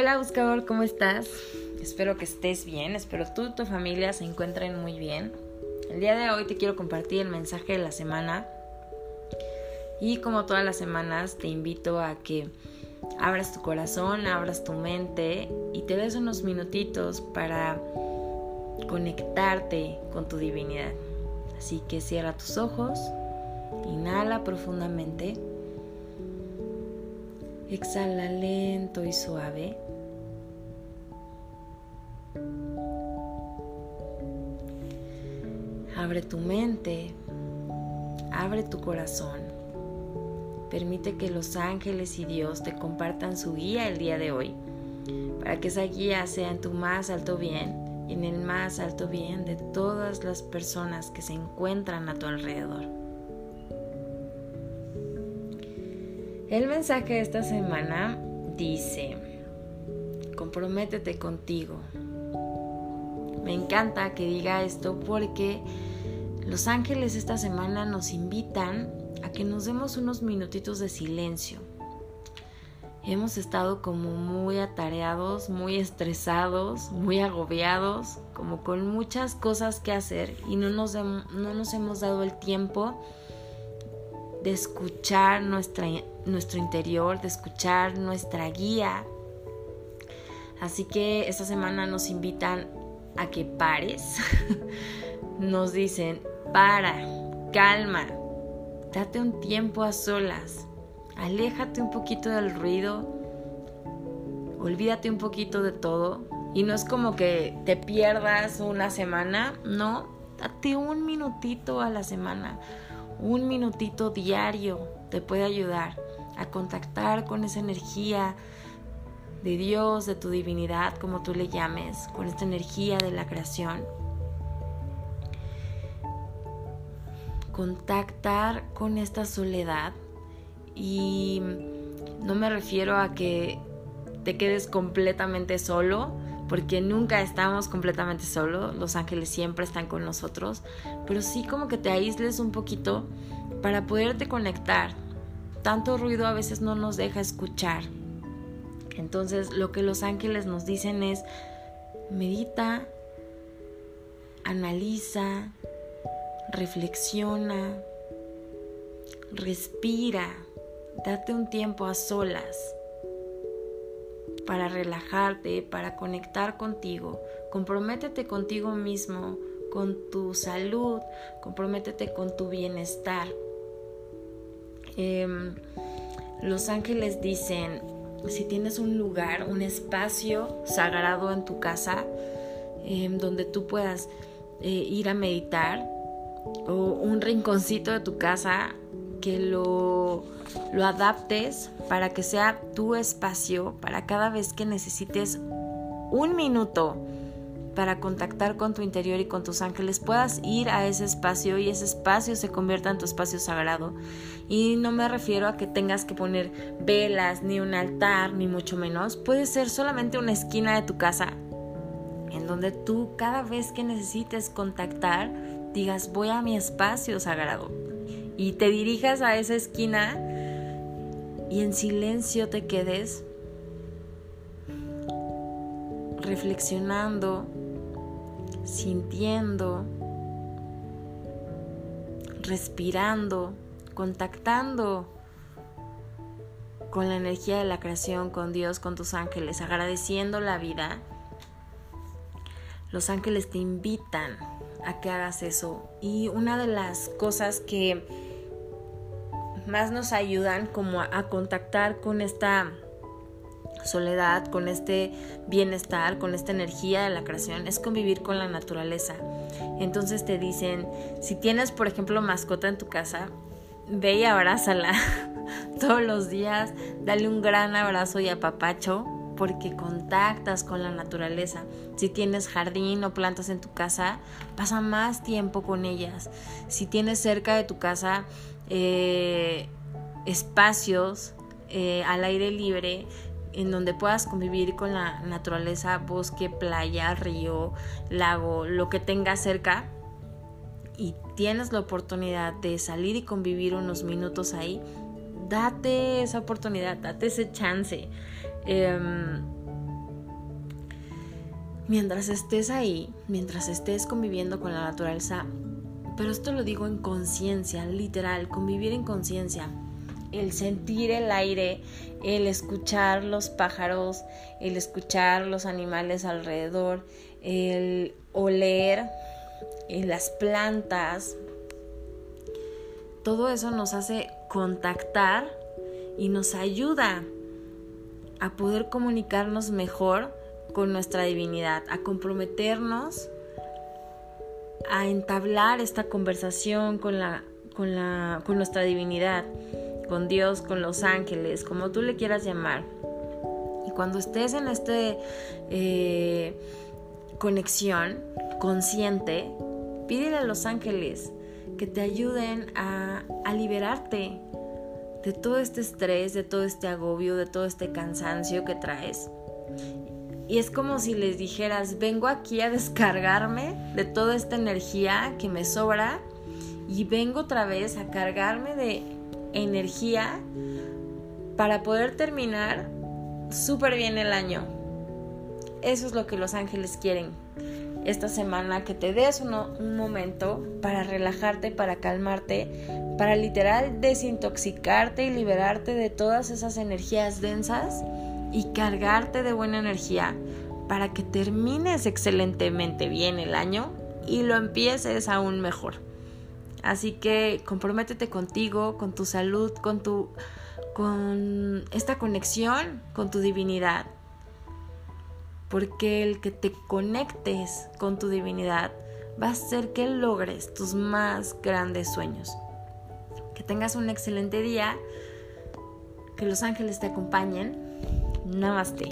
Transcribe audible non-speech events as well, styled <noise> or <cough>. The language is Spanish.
Hola buscador, ¿cómo estás? Espero que estés bien, espero tú y tu familia se encuentren muy bien. El día de hoy te quiero compartir el mensaje de la semana y como todas las semanas te invito a que abras tu corazón, abras tu mente y te des unos minutitos para conectarte con tu divinidad. Así que cierra tus ojos, inhala profundamente Exhala lento y suave. Abre tu mente, abre tu corazón. Permite que los ángeles y Dios te compartan su guía el día de hoy, para que esa guía sea en tu más alto bien y en el más alto bien de todas las personas que se encuentran a tu alrededor. El mensaje de esta semana dice, comprométete contigo. Me encanta que diga esto porque los ángeles esta semana nos invitan a que nos demos unos minutitos de silencio. Hemos estado como muy atareados, muy estresados, muy agobiados, como con muchas cosas que hacer y no nos, no nos hemos dado el tiempo de escuchar nuestra, nuestro interior, de escuchar nuestra guía. Así que esta semana nos invitan a que pares. <laughs> nos dicen, para, calma, date un tiempo a solas, aléjate un poquito del ruido, olvídate un poquito de todo. Y no es como que te pierdas una semana, no, date un minutito a la semana un minutito diario te puede ayudar a contactar con esa energía de Dios, de tu divinidad, como tú le llames, con esta energía de la creación. Contactar con esta soledad y no me refiero a que te quedes completamente solo, porque nunca estamos completamente solos, los ángeles siempre están con nosotros, pero sí como que te aísles un poquito para poderte conectar. Tanto ruido a veces no nos deja escuchar. Entonces lo que los ángeles nos dicen es, medita, analiza, reflexiona, respira, date un tiempo a solas para relajarte, para conectar contigo. Comprométete contigo mismo, con tu salud, comprométete con tu bienestar. Em, los ángeles dicen, si tienes un lugar, un espacio sagrado en tu casa, em, donde tú puedas eh, ir a meditar, o un rinconcito de tu casa que lo, lo adaptes para que sea tu espacio, para cada vez que necesites un minuto para contactar con tu interior y con tus ángeles, puedas ir a ese espacio y ese espacio se convierta en tu espacio sagrado. Y no me refiero a que tengas que poner velas, ni un altar, ni mucho menos. Puede ser solamente una esquina de tu casa en donde tú cada vez que necesites contactar digas voy a mi espacio sagrado y te dirijas a esa esquina y en silencio te quedes reflexionando, sintiendo, respirando, contactando con la energía de la creación, con Dios, con tus ángeles, agradeciendo la vida. Los ángeles te invitan a que hagas eso. Y una de las cosas que más nos ayudan como a, contactar con esta soledad, con este bienestar, con esta energía de la creación, es convivir con la naturaleza. Entonces te dicen, si tienes, por ejemplo, mascota en tu casa, ve y abrázala <laughs> todos los días, dale un gran abrazo y apapacho porque contactas con la naturaleza. Si tienes jardín o plantas en tu casa, pasa más tiempo con ellas. Si tienes cerca de tu casa eh, espacios eh, al aire libre en donde puedas convivir con la naturaleza, bosque, playa, río, lago, lo que tengas cerca y tienes la oportunidad de salir y convivir unos minutos ahí, date esa oportunidad, date ese chance. Em, mientras estés ahí, mientras estés conviviendo con la naturaleza, pero esto lo digo en conciencia, literal, convivir en conciencia, el sentir el aire, el escuchar los pájaros, el escuchar los animales alrededor, el oler eh, las plantas, todo eso nos hace contactar y nos ayuda a poder comunicarnos mejor con nuestra divinidad, a comprometernos a entablar esta conversación con la con la con nuestra divinidad, con Dios, con los ángeles, como tú le quieras llamar. Y cuando estés en este eh, conexión consciente, pídele a los ángeles que te ayuden a, a liberarte de todo este estrés, de todo este agobio, de todo este cansancio que traes. Y es como si les dijeras, vengo aquí a descargarme de toda esta energía que me sobra y vengo otra vez a cargarme de energía para poder terminar súper bien el año. Eso es lo que los ángeles quieren esta semana, que te des un momento para relajarte, para calmarte, para literal desintoxicarte y liberarte de todas esas energías densas y cargarte de buena energía para que termines excelentemente bien el año y lo empieces aún mejor. Así que comprométete contigo, con tu salud, con tu con esta conexión con tu divinidad porque el que te conectes con tu divinidad va a hacer que logres tus más grandes sueños. Que tengas un excelente día, que los ángeles te acompañen. Namaste.